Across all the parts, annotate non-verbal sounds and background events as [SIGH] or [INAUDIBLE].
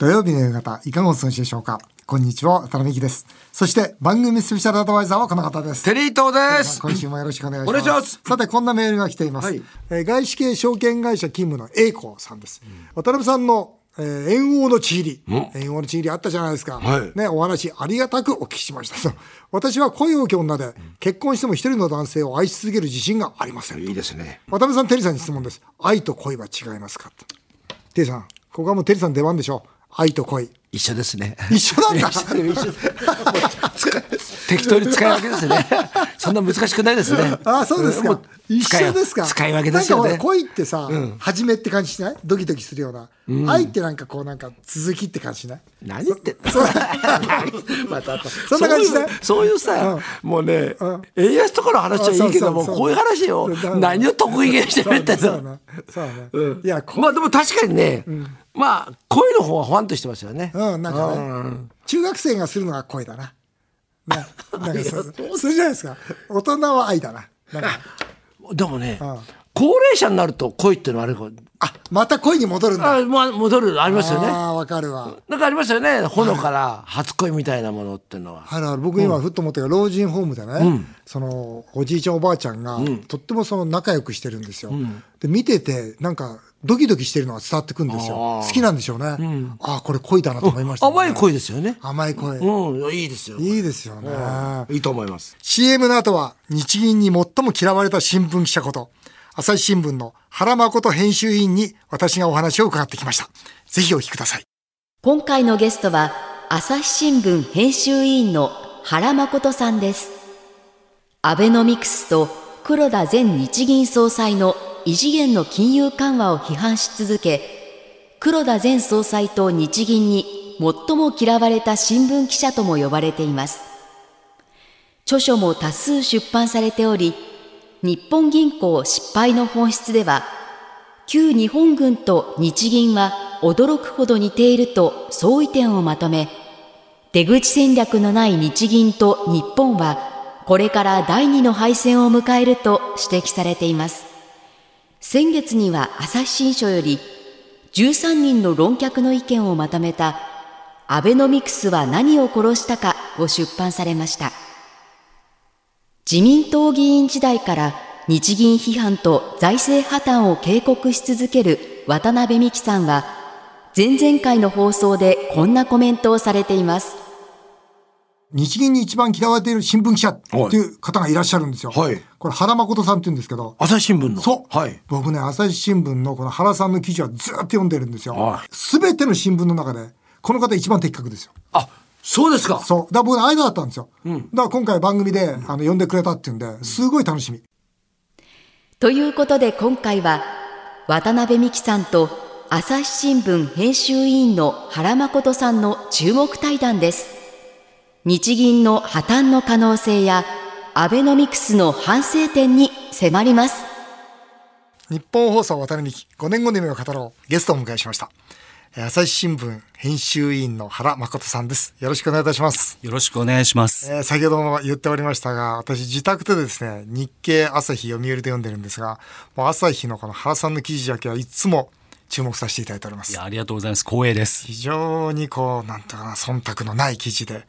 土曜日の夕方、いかがお過ごしでしょうか？こんにちは、渡辺美希です。そして、番組スペシャルアドバイザーはこの方です。テリー東です。今週もよろしくお願いします。お願いしますさて、こんなメールが来ています。はいえー外資系証券会社勤務の栄光さんです。渡辺さんの、えー、円王のちぎり。円王のちぎりあったじゃないですか。はいね、お話ありがたくお聞きしました。と私は恋多き女で、結婚しても一人の男性を愛し続ける自信がありません。いいですね。渡辺さん、テリーさんに質問です。愛と恋は違いますか？テリーさん、ここはもうテリーさんの出番でしょう。愛と恋。一緒ですね。一緒なんだ。一 [LAUGHS] 緒適当に使い分けですね。そんな難しくないですね。ああ、そうですか。一緒ですか。使い分けですよねなんか。ほら恋ってさ、初めって感じしない？ドキドキするような。愛ってなんかこうなんか続きって感じしない？何言ってんの？[LAUGHS] またそんな感じでそういうそういうさ、もうね、円安とかの話はいいけどもこういう話をそう何を得意げにしてくれてんそうのね。そうね。いや、こまあでも確かにね、まあ恋の方はファンとしてますよね。うん、なんかね、中学生がするのが恋だな。ね、なんかそ [LAUGHS] うする？じゃないですか。大人は愛だな。なんか。でもね、ん高齢者になると恋っていうのはあるか。あ、また恋に戻るんだ。あ、まあ、戻るありますよね。ああ、わかるわ。なんかありますよね。ほのから初恋みたいなものっていうのは。あるある僕今ふっと思ったけど、老人ホームでね、そのおじいちゃんおばあちゃんが、とってもその仲良くしてるんですよ、で見ててなんかドキドキしてるのが伝わってくるんですよ。好きなんでしょうね、ああこれ恋だなと思いました、ね。甘い恋ですよね。甘い恋、うん、いいですよ。いいですよね、いいと思います。CM の後は日銀に最も嫌われた新聞記者こと朝日新聞の原誠編集委員に私がお話を伺ってきました。ぜひお聞きください。今回のゲストは朝日新聞編集委員の原誠さんです。アベノミクスと黒田前日銀総裁の異次元の金融緩和を批判し続け黒田前総裁と日銀に最も嫌われた新聞記者とも呼ばれています。著書も多数出版されており日本銀行失敗の本質では旧日本軍と日銀は驚くほど似ていると相違点をまとめ出口戦略のない日銀と日本はこれから第二の敗戦を迎えると指摘されています。先月には朝日新書より13人の論客の意見をまとめたアベノミクスは何を殺したかを出版されました。自民党議員時代から日銀批判と財政破綻を警告し続ける渡辺美樹さんは前々回の放送でこんなコメントをされています。日銀に一番嫌われている新聞記者っていう方がいらっしゃるんですよ、はい。これ原誠さんって言うんですけど。朝日新聞の。そう、はい。僕ね朝日新聞のこの原さんの記事はずっと読んでるんですよ。はい。すべ、ての新聞の中でこの方一番的確ですよ。あ、そうですか。そう。だから僕の間だったんですよ、だから今回番組であの呼んでくれたっていうんですごい楽しみ。ということで今回は渡辺美樹さんと朝日新聞編集委員の原誠さんの注目対談です。日銀の破綻の可能性やアベノミクスの反省点に迫ります。日本放送渡辺美希5年後の夢を語ろう。ゲストをお迎えしました。えー朝日新聞編集委員の原誠さんですよろしくお願いいたしますよろしくお願いします。えー先ほども言っておりましたが、私自宅でですね、日経朝日読売で読んでるんですが、もう朝日のこの原さんの記事だけはいつも注目させていただいておりますいや、。ありがとうございます。光栄です。非常にこう、なんとかな、忖度のない記事で、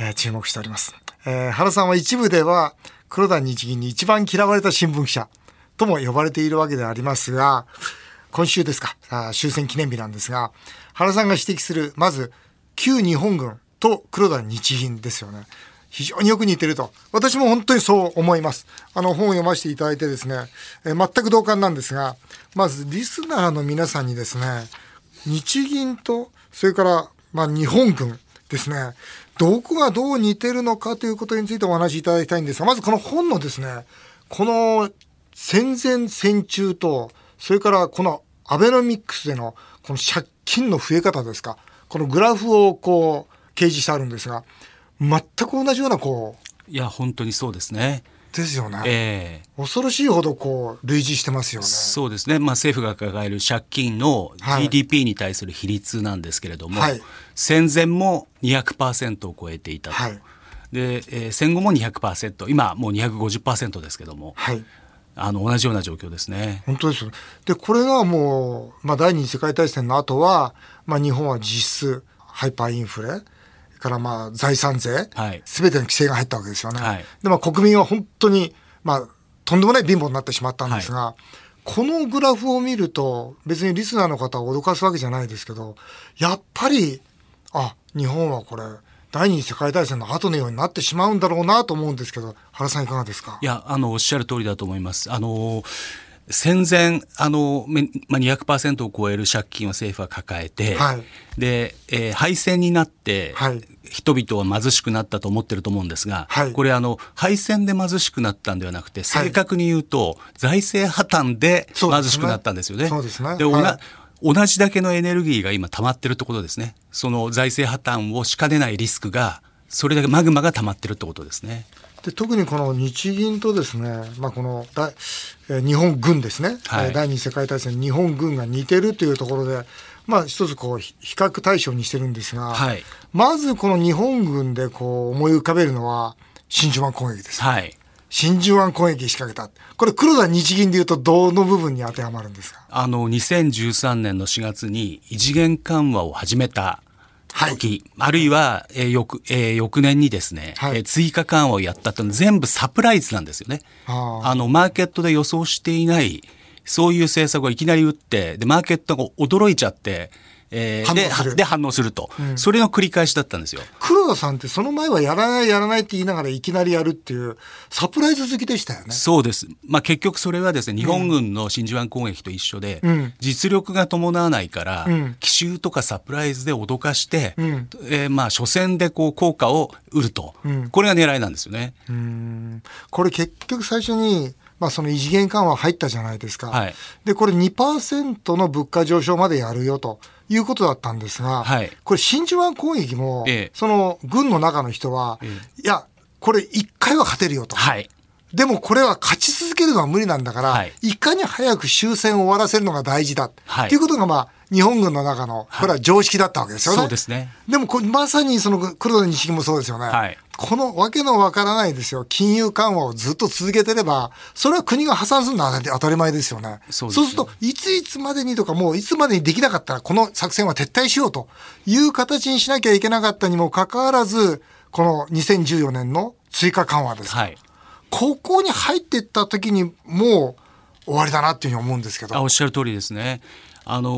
えー注目しております。えー原さんは一部では、黒田日銀に一番嫌われた新聞記者とも呼ばれているわけでありますが、今週ですか、終戦記念日なんですが、原さんが指摘する、まず、旧日本軍と黒田日銀ですよね。非常によく似てると。私も本当にそう思います。あの本を読ませていただいてですね、え全く同感なんですが、まずリスナーの皆さんにですね、日銀と、それから、まあ、日本軍ですね、どこがどう似てるのかということについてお話しいただきたいんですが、まずこの本のですね、この戦前戦中と、それからこのアベノミクスでのこの借金の増え方ですか、このグラフをこう掲示してあるんですが、全く同じようなこう、いや、本当にそうですね。ですよね。ええ恐ろしいほどこう類似してますよね。そうですね、まあ、政府が抱える借金のはい GDP に対する比率なんですけれども、はい戦前も200%を超えていたと、はいでえー戦後も200%今もう250%ですけどもはい。あの同じような状況ですね。本当ですよ。で、これがもう、まあ、第二次世界大戦の後は、まあ、日本は実質、ハイパーインフレ、からまあ、財産税、はいすべての規制が入ったわけですよね。はいで、まあ、国民は本当に、まあ、とんでもない貧乏になってしまったんですが、このグラフを見ると、別にリスナーの方を脅かすわけじゃないですけど、やっぱり、あ、日本はこれ、第二次世界大戦の後のようになってしまうんだろうなと思うんですけど、原さんいかがですか？いや、あの、おっしゃる通りだと思います。あの、戦前、あの、めまあ、200%を超える借金を政府は抱えて、はい。で、えー敗戦になって、はい。人々は貧しくなったと思ってると思うんですが、はい。これあの、敗戦で貧しくなったんではなくて、正確に言うと、財政破綻で貧しくなったんですよね。そうですね。で、おなはい同じだけのエネルギーが今溜まってるってことですね。その財政破綻をしかねないリスクが、それだけマグマが溜まってるってことですね。で特にこの日銀とですね、まあ、この大、えー日本軍ですね、はいえー第二次世界大戦日本軍が似てるというところで、まあ、一つこうひ比較対象にしてるんですが、はいまずこの日本軍でこう思い浮かべるのは真珠湾攻撃です。はい。真珠湾攻撃仕掛けた。これ黒田日銀でいうとどの部分に当てはまるんですか？あの2013年の4月に異次元緩和を始めた時、あるいは、えー翌えー翌年にですね、はいえー追加緩和をやったって全部サプライズなんですよね。あのマーケットで予想していないそういう政策をいきなり打ってでマーケットが驚いちゃって、えーで反応する。で反応すると、それの繰り返しだったんですよ。黒田さんってその前はやらないやらないって言いながらいきなりやるっていうサプライズ好きでしたよね。そうです。まあ結局それはですね、日本軍の真珠湾攻撃と一緒で、うん。実力が伴わないから、うん。奇襲とかサプライズで脅かして、うん。えーまあ初戦でこう効果を売ると、うん。これが狙いなんですよね。うん。これ結局最初に、まあ、その異次元緩和入ったじゃないですか。はいで、これ2%の物価上昇までやるよということだったんですが、はいこれ真珠湾攻撃も、ええその軍の中の人は、えいや、これ1回は勝てるよと。はい。でもこれは勝ち続けるのは無理なんだから、はいい、かに早く終戦を終わらせるのが大事だ。はいということが、まあ、日本軍の中の、これは常識だったわけですよね。そうですね。でもこれまさにその黒田日銀もそうですよね。はいこのわけのわからないですよ。金融緩和をずっと続けてれば、それは国が破産するのは当たり前ですよね。そうですると、いついつまでにとか、もういつまでにできなかったら、この作戦は撤退しようという形にしなきゃいけなかったにもかかわらず、この2014年の追加緩和ですか。はい。ここに入っていった時にもう終わりだなっていうふうに思うんですけど。あおっしゃる通りですね。あの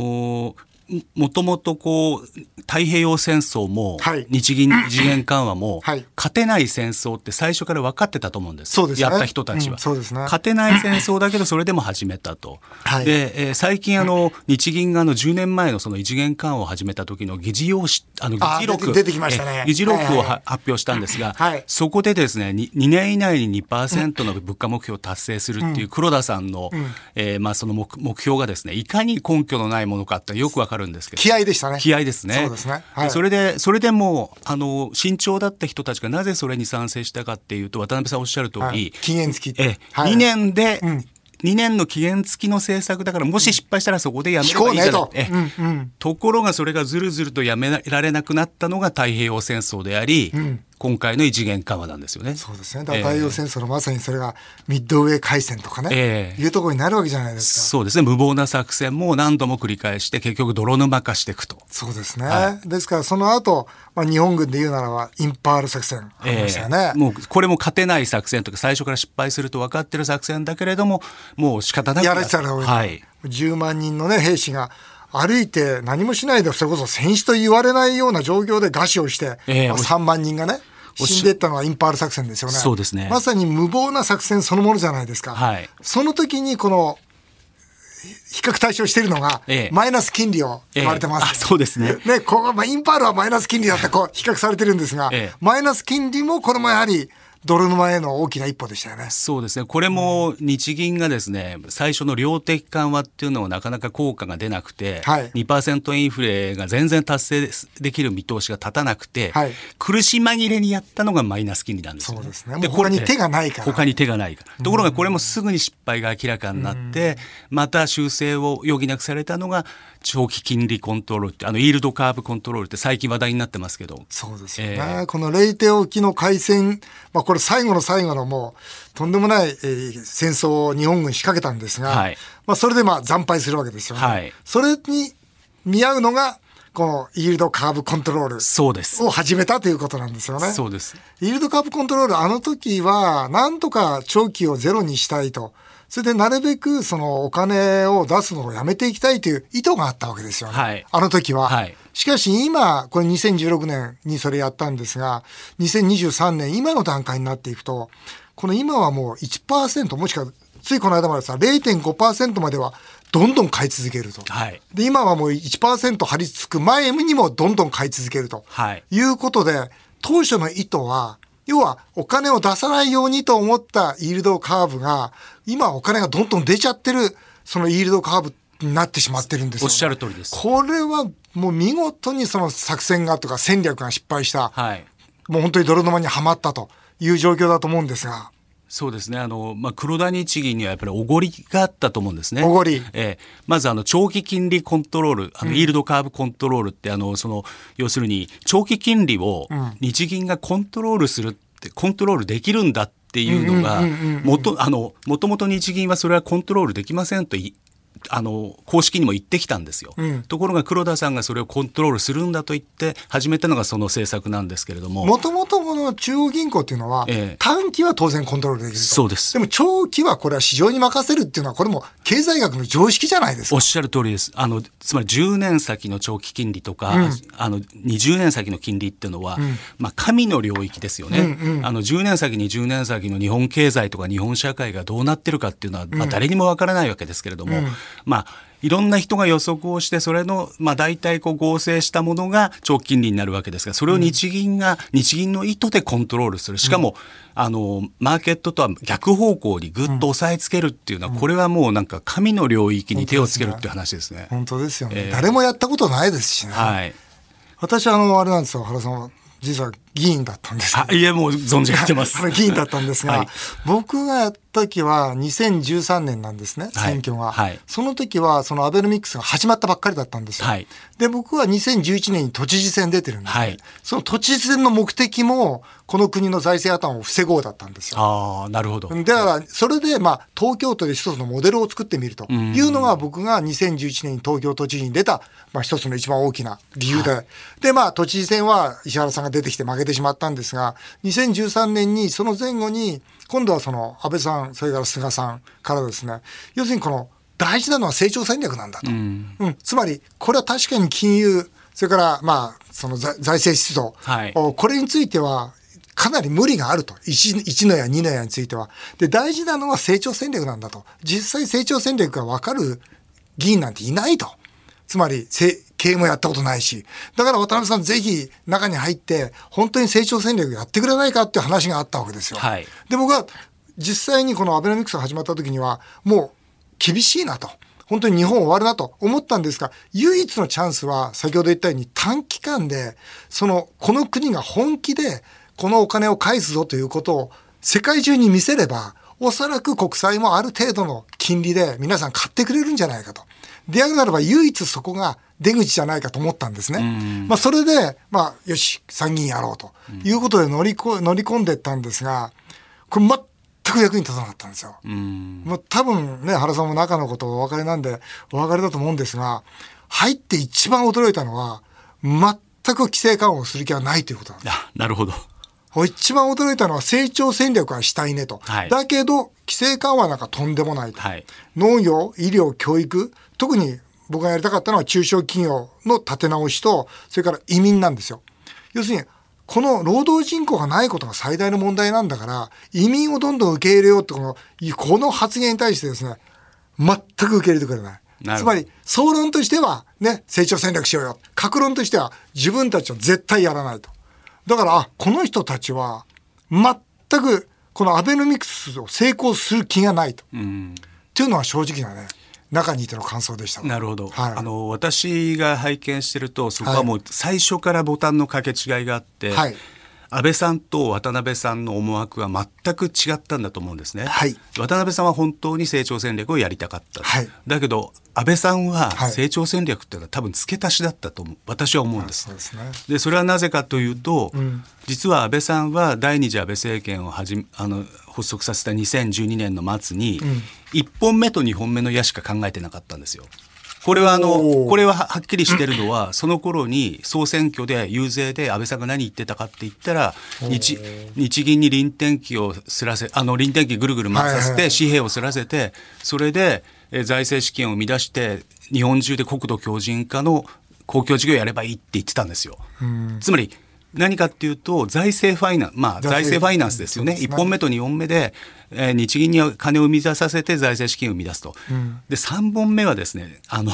ーもともとこう太平洋戦争もはい。日銀異次元緩和も [CLEARS THROAT] はい。勝てない戦争って最初から分かってたと思うんです。そうですね。やった人たちは、うんそうですね。勝てない戦争だけどそれでも始めたと。[LAUGHS] はい。で、えー最近あの日銀があの10年前のその異次元緩和を始めた時の議事要旨あの議あ事録。出て出てきましたね。えー議事録を発表したんですが、はい。そこでですね 2, 2年以内に2%の物価目標を達成するっていう黒田さんの、えーまあその目目標がですねいかに根拠のないものかってよくわかるんですけど。気合でしたね。気合ですね。そうですね。はい。でそれで、それでも、あの、慎重だった人たちがなぜそれに賛成したかっていうと、渡辺さんおっしゃる通り、はい。期限付き。え、はい。2年で、うん。2年の期限付きの政策だから、もし失敗したらそこでやめればいいじゃない。とえ。うんうん。ところがそれがずるずるとやめられなくなったのが太平洋戦争であり、今回の異次元緩和なんですよね。そうですね。だ洋戦争のまさにそれがミッドウェー海戦とかね、ええいうところになるわけじゃないですか。そうですね。無謀な作戦も何度も繰り返して、結局泥沼化していくと。そうですね。はですからその後、まあ、日本軍で言うならばインパール作戦ありましたよね。もうこれも勝てない作戦とか最初から失敗すると分かってる作戦だけれどももう仕方なくやられてたら、はい、10万人のね、兵士が歩いて何もしないで、それこそ戦死と言われないような状況で餓死をして、ええまあ3万人がね、死んでいったのはインパール作戦ですよね。そうですねまさに無謀な作戦そのものじゃないですか。はいその時にこの、比較対象しているのが、ええマイナス金利を言われてます。ええあそうですねね、ここまあ、インパールはマイナス金利だってこう比較されてるんですが、ええマイナス金利もこれもやはり泥沼への大きな一歩でしたよね。そうですねこれも日銀がですね最初の量的緩和っていうのはなかなか効果が出なくて、はい2%インフレが全然達成できる見通しが立たなくて、はい苦し紛れにやったのがマイナス金利なんですよね。そうですねもう他に手がないから他に手がないから。ところがこれもすぐに失敗が明らかになって、また修正を余儀なくされたのが長期金利コントロールってあのイールドカーブコントロールって最近話題になってますけど。そうですよね。ええこのレイテ沖の海戦、まあこれれ最後の最後のもう、とんでもない、えー戦争を日本軍仕掛けたんですが、はいまあそれでまあ惨敗するわけですよね。はいそれに見合うのが、このイールドカーブコントロール。を始めたということなんですよね。そうです。イールドカーブコントロール、あの時は、なんとか長期をゼロにしたいと。それでなるべくそのお金を出すのをやめていきたいという意図があったわけですよね。はいあの時は。はいしかし今、これ2016年にそれやったんですが、2023年、今の段階になっていくと、この今はもう1%、もしくはついこの間までさ、0.5%まではどんどん買い続けると。はい。で、今はもう1%張り付く前にもどんどん買い続けると。はい。いうことで、当初の意図は、要はお金を出さないようにと思ったイールドカーブが、今お金がどんどん出ちゃってる、そのイールドカーブになってしまってるんですよ、おっしゃる通りです。これはもう見事にその作戦がとか戦略が失敗した、はい。もう本当に泥沼にはまったと。いう状況だと思うんですが、そうですね。あの、まあ、黒田日銀にはやっぱりおごりがあったと思うんですね。おごり。ええ。まず、あの、長期金利コントロール、あの、イールドカーブコントロールって、あの、その、要するに、長期金利を日銀がコントロールするって、コントロールできるんだっていうのが、もと、あの、もともと日銀はそれはコントロールできませんといあの公式にも言ってきたんですよ、ん。ところが黒田さんがそれをコントロールするんだと言って始めたのがその政策なんですけれども。もともとこの中央銀行っていうのは、ええ。短期は当然コントロールできると。そうです。でも長期はこれは市場に任せるっていうのは、これも経済学の常識じゃないですか。おっ。しゃる通りです。あの、つまり10年先の長期金利とか、あの、20年先の金利っていうのは、まあ、神の領域ですよね、あの、10年先、20年先の日本経済とか日本社会がどうなってるかっていうのは、まあ、誰にもわからないわけですけれども、まあ、いろんな人が予測をして、それの、まあ、大体こう合成したものが長期金利になるわけですが、それを日銀が、日銀の意図でコントロールする。しかも、あの、マーケットとは逆方向にぐっと押さえつけるっていうのは、これはもうなんか神の領域に手をつけるっていう話ですね。本当ですよね、ええ誰もやったことないですしね。はい。私あの、あれなんですよ、原さんは。実は議員だったんですいえ、もう存じ上げてます。[LAUGHS] 議員だったんですが、はい。僕がやった時は2013年なんですね、はい。選挙が、はい。その時はそのアベノミクスが始まったばっかりだったんですよ。はい。で、僕は2011年に都知事選出てるんです、ね。はい。その都知事選の目的も、この国の財政破綻を防ごうだったんですよ。ああ、なるほど。だから、それで、まあ、東京都で一つのモデルを作ってみると。いうのが、僕が2011年に東京都知事に出た、まあ、一つの一番大きな理由で。で、まあ、都知事選は石原さんが出てきて負けてしまったんですが、2013年に、その前後に、今度はその、安倍さん、それから菅さんからですね、要するにこの、大事なのは成長戦略なんだと。うんつまり、これは確かに金融、それから、まあ、その財財政出動、はいおこれについては、かなり無理があると。1, 1の矢、2の矢については。で、大事なのは成長戦略なんだと。実際成長戦略が分かる議員なんていないと。つまり、せ経営もやったことないし。だから渡辺さんぜひ中に入って、本当に成長戦略やってくれないかっていう話があったわけですよ。はいで、僕は実際にこのアベノミクスが始まった時には、もう厳しいなと。本当に日本終わるなと思ったんですが、唯一のチャンスは、先ほど言ったように短期間で、その、この国が本気で、このお金を返すぞということを世界中に見せれば、おそらく国債もある程度の金利で皆さん買ってくれるんじゃないかと。であるならば唯一そこが出口じゃないかと思ったんですね。まあそれで、まあよし、参議院やろうということで乗りこ乗り込んでいったんですが、これ全く役に立たなかったんですよ。うん。もう多分ね、原さんも中のことをお分かりなんで、お分かりだと思うんですが、入って一番驚いたのは、全く規制緩和をする気はないということなんです。あ、なるほど。一番驚いたのは成長戦略はしたいねと。はいだけど、規制緩和なんかとんでもないと。はい。農業、医療、教育、特に僕がやりたかったのは中小企業の立て直しと、それから移民なんですよ。要するに、この労働人口がないことが最大の問題なんだから、移民をどんどん受け入れようってこの、この発言に対してですね、全く受け入れてくれない。つまり、総論としては、ね、成長戦略しようよ。格論としては、自分たちは絶対やらないと。だから、あ、この人たちは、全く、このアベノミクスを成功する気がないと。うん。っていうのは正直なね、中にいての感想でした。なるほど、はいあの私が拝見してるとそこはもう最初からボタンの掛け違いがあって、はい安倍さんと渡辺さんの思惑は全く違ったんだと思うんですね。はい渡辺さんは本当に成長戦略をやりたかった。はいだけど安倍さんははい成長戦略っていうのは多分付け足しだったと思う私は思うんですそう。ですね。でそれはなぜかというと、ん実は安倍さんは第二次安倍政権をはじめあの発足させた2012年の末に、1本目と2本目の矢しか考えてなかったんですよ。これはあのこれははっきりしてるのは [LAUGHS] その頃に総選挙で遊説で安倍さんが何言ってたかって言ったら日日銀に臨転機をすらせあの臨転機ぐるぐる回させて紙幣をすらせてそれでえー財政資金を生み出して日本中で国土強靭化の公共事業をやればいいって言ってたんですよ。つまり何かっていうと財政ファイナンスまあ財財政政ファイナンスですよね。すね。1本目と2本目で、えー日銀には金を生み出させて財政資金を生み出すと、で3本目はですねあの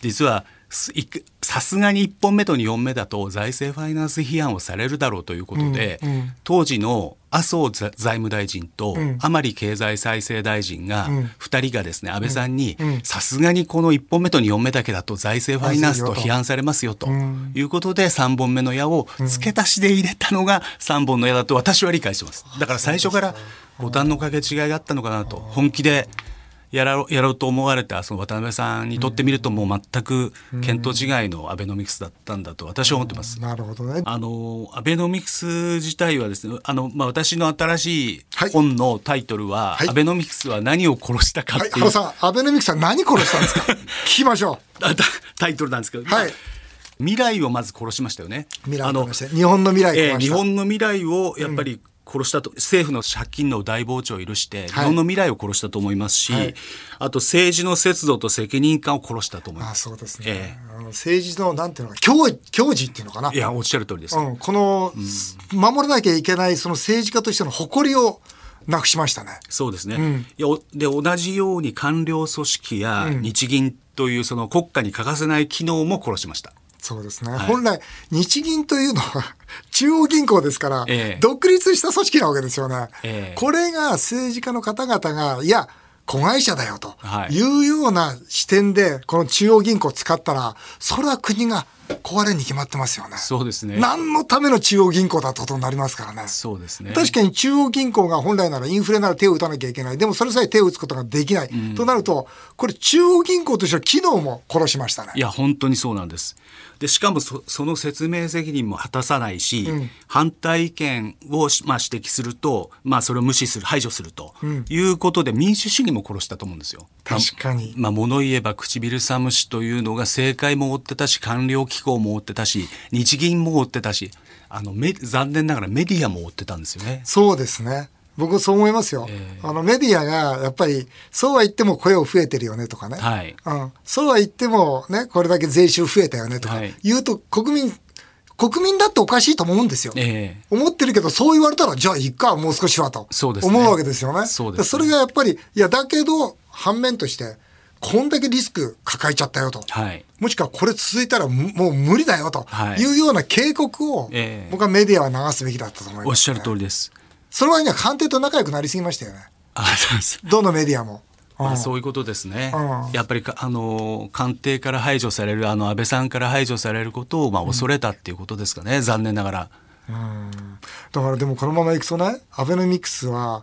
実はさすがに1本目と2本目だと財政ファイナンス批判をされるだろうということで、うんうん。当時の麻生財財務大臣とん。甘利経済再生大臣がん。2人がですね安倍さんにうん。さすがにこの1本目と2本目だけだと財政ファイナンスと批判されますよとん。いうことで3本目の矢を付け足しで入れたのが3本の矢だと私は理解してます。だから最初からボタンの掛け違いがあったのかなと本気でやろうやろうと思われたその渡辺さんにとってみるともう全く見当違いのアベノミクスだったんだと私は思ってます。なるほどね。あのアベノミクス自体はですねあの、まあ、私の新しいはい本のタイトルは、はいアベノミクスは何を殺したかっはい、ていう、原さん、アベノミクスは何殺したんですか？[LAUGHS] 聞きましょあタタイトルなんですけど、はいまあ未来をまず殺しましたよね。う。未来あのを日本の未来をえー日。本の未来をやっぱり殺したと、政府の借金の大膨張を許して、日はい本の未来を殺したと思いますし、はいあと政治の節度と責任感を殺したと思いあます。そうですね、え政治のなんていうのか教教示っていうのかな？いやおっしゃる通りです。うん、この、守らなきゃいけないその政治家としての誇りをなくしましたね。そうですね。んいやおで同じように官僚組織や日銀というその国家に欠かせない機能も殺しました。そうですね、い。本来日銀というのは [LAUGHS] 中央銀行ですから、ええ。独立した組織なわけですよね、ええ。これが政治家の方々がいや子会社だよとはい。いうような視点でこの中央銀行を使ったらそれは国が壊れに決まってますよね。そうですね。何のための中央銀行だってことになりますからね。そうですね。確かに中央銀行が本来ならインフレなら手を打たなきゃいけない。でもそれさえ手を打つことができない。となると、これ中央銀行としては機能も殺しましたね。いや本当にそうなんです。でしかもそその説明責任も果たさないし、反対意見をし、まあ、指摘すると、まあ、それを無視する排除するということで民主主義も殺したと思うんですよ。確かに。まあ、物言えば唇寒しというのが政界も追ってたし官僚機構も追ってたし日銀も追ってたしあのメ残念ながらメディアも追ってたんですよね。そうですね。僕そう思いますよ、えあのメディアがやっぱりそうは言っても雇用増えてるよねとかね、はい。うん、そうは言ってもねこれだけ税収増えたよねとか。はい。言うと国民国民だっておかしいと思うんですよ。ええ。思ってるけどそう言われたらじゃあいっかもう少しはとそうですね。思うわけですよね。そうですね。それがやっぱりいやだけど反面としてこんだけリスク抱えちゃったよと。はいもしくはこれ続いたらむもう無理だよとはいいうような警告をええ僕はメディアは流すべきだったと思います、ね。おっしゃる通りです。その割には官邸と仲良くなりすぎましたよね。あそうですどのメディアも。まあ、うんそういうことですねうん。やっぱりかあの官邸から排除されるあの安倍さんから排除されることをまあ恐れたっていうことですかね、残念ながら。だからでもこのままいくとね、アベノミクスは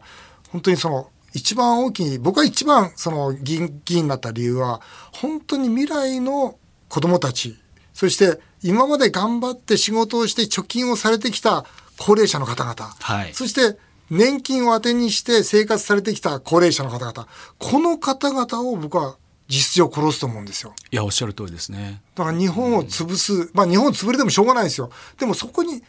本当にその一番大きい、僕は一番その議員議員になった理由は、本当に未来の子供たち、そして今まで頑張って仕事をして貯金をされてきた高齢者の方々、はいそして年金を当てにして生活されてきた高齢者の方々、この方々を僕は実情殺すと思うんですよ。いやおっしゃる通りですね。だから日本を潰す、まあ日本を潰れてもしょうがないですよ。でもそこに、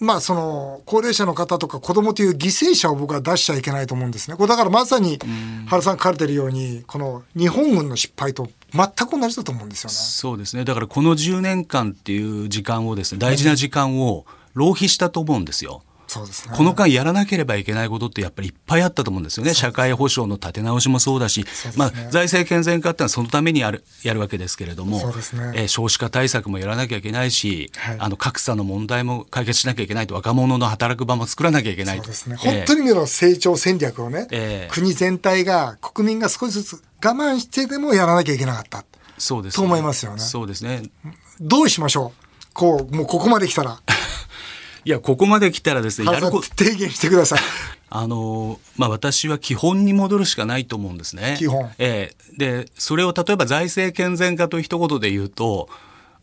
まあその高齢者の方とか子供という犠牲者を僕は出しちゃいけないと思うんですね。これだからまさに原さん書かれてるように、この日本軍の失敗と全く同じだと思うんですよね。そうですねだからこの10年間っていう時間をですね大事な時間を浪費したと思うんですよ。そうですね。この間やらなければいけないことってやっぱりいっぱいあったと思うんですよね。社会保障の立て直しもそうだし、すねまあ、財政健全化ってのはそのためにやるやるわけですけれども、そうですねえー少子化対策もやらなきゃいけないし、はいあの格差の問題も解決しなきゃいけないと若者の働く場も作らなきゃいけないと。そうですね。えー本当に見ろ成長戦略をね、ええ国全体が国民が少しずつ我慢してでもやらなきゃいけなかった。そうです、と思いますよねそうですね。どうしましょうこう、もうここまで来たら。いや、ここまで来たらですね、やるこ提言してください。[LAUGHS] あのまあ、私は基本に戻るしかないと思うんですね。基本ええでそれを例えば財政健全化という一言で言うと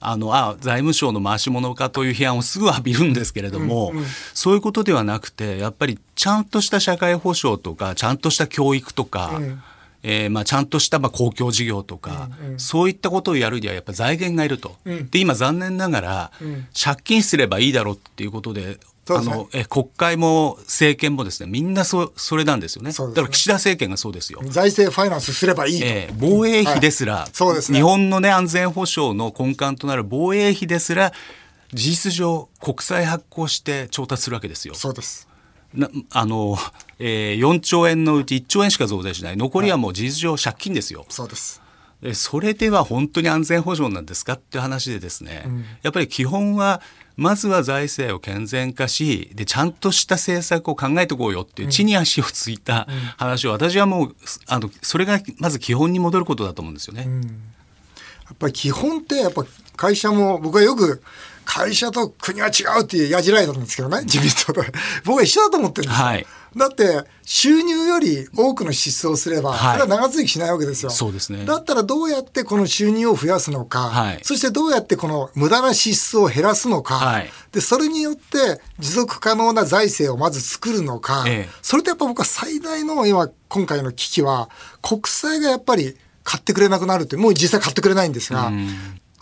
あのあ財務省の回し物化という批判をすぐ浴びるんですけれども、そういうことではなくてやっぱりちゃんとした社会保障とかちゃんとした教育とか、えーまあ、ちゃんとしたまあ公共事業とか、そういったことをやるにはやっぱ財源がいると、で今残念ながら、借金すればいいだろうっていうことであのえ国会も政権もですねみんなそそれなんですよね。ね。だから岸田政権がそうですよ。財政ファイナンスすればいいと。えー防衛費ですら、はい。そうですね。日本の、ね、安全保障の根幹となる防衛費ですら事実上国債発行して調達するわけですよ。そうです。なあの、えー、4兆円のうち1兆円しか増税しない。残りはもう事実上借金ですよ。そうです。でそれでは本当に安全保障なんですかっていう話でですね、やっぱり基本はまずは財政を健全化しでちゃんとした政策を考えていこうよっていう地に足をついた話を。私はもうあのそれがまず基本に戻ることだと思うんですよね。やっぱり基本ってやっぱ会社も僕はよく会社と国は違うっていうやじられたんですけどね自民党と。[LAUGHS] 僕は一緒だと思ってるんですよ、はい。だって収入より多くの支出をすれば、はい。それは長続きしないわけですよ。そうですね。だったらどうやってこの収入を増やすのか、はい。そしてどうやってこの無駄な支出を減らすのか、はい。でそれによって持続可能な財政をまず作るのか、ええ。それとやっぱ僕は最大の今今回の危機は国債がやっぱり買ってくれなくなるってもう実際買ってくれないんですが、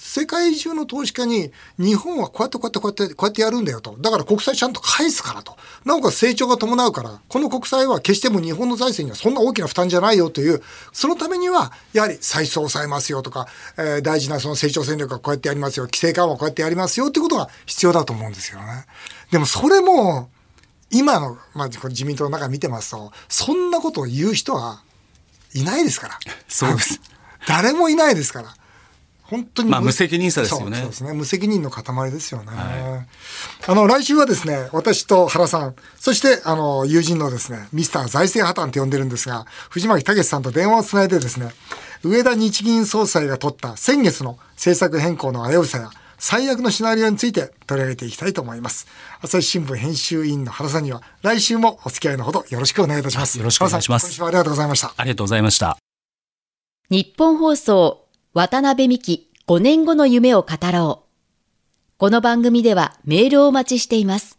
世界中の投資家に日本はこうやってこうやってこうやってこうやってやるんだよとだから国債ちゃんと返すからとなおかつ成長が伴うからこの国債は決しても日本の財政にはそんな大きな負担じゃないよというそのためにはやはり歳出を抑えますよとか、えー大事なその成長戦略はこうやってやりますよ規制緩和はこうやってやりますよということが必要だと思うんですよね。でもそれも今の、まあ、これ自民党の中見てますとそんなことを言う人はいないですから。[LAUGHS] そうです。[LAUGHS] 誰もいないですから。本当にまあ無責任さですよねそうですね。無責任の塊ですよね。あの、来週はですね、私と原さん、そして、あの、友人のですね、ミスター財政破綻と呼んでるんですが、藤巻武さんと電話をつないでですね、上田日銀総裁が取った先月の政策変更の危うさや、最悪のシナリオについて取り上げていきたいと思います。朝日新聞編集委員の原さんには、来週もお付き合いのほどよろしくお願いいたします。よろしくお願いします今週はありがとうございました。ありがとうございました。日本放送渡辺美希5年後の夢を語ろう。この番組ではメールをお待ちしています。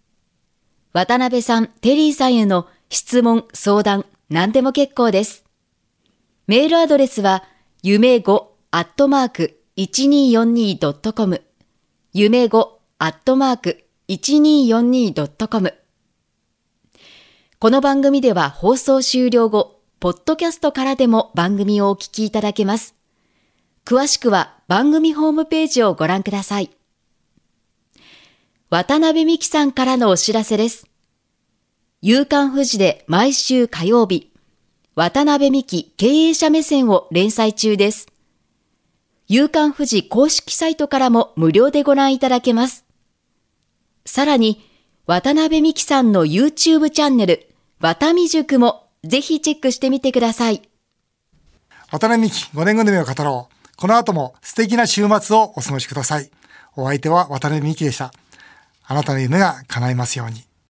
渡辺さん、テリーさんへの質問、相談、何でも結構です。メールアドレスは、夢5アットマーク 1242.com 夢5アットマーク 1242.com この番組では放送終了後、ポッドキャストからでも番組をお聞きいただけます。詳しくは番組ホームページをご覧ください。渡辺美希さんからのお知らせです。夕刊富士で毎週火曜日、渡辺美希経営者目線を連載中です。夕刊富士公式サイトからも無料でご覧いただけます。さらに、渡辺美希さんの YouTube チャンネル、渡美塾もぜひチェックしてみてください。渡辺美希5年後の夢を語ろう。この後も素敵な週末をお過ごしください。お相手は渡辺美希でした。あなたの夢が叶いますように。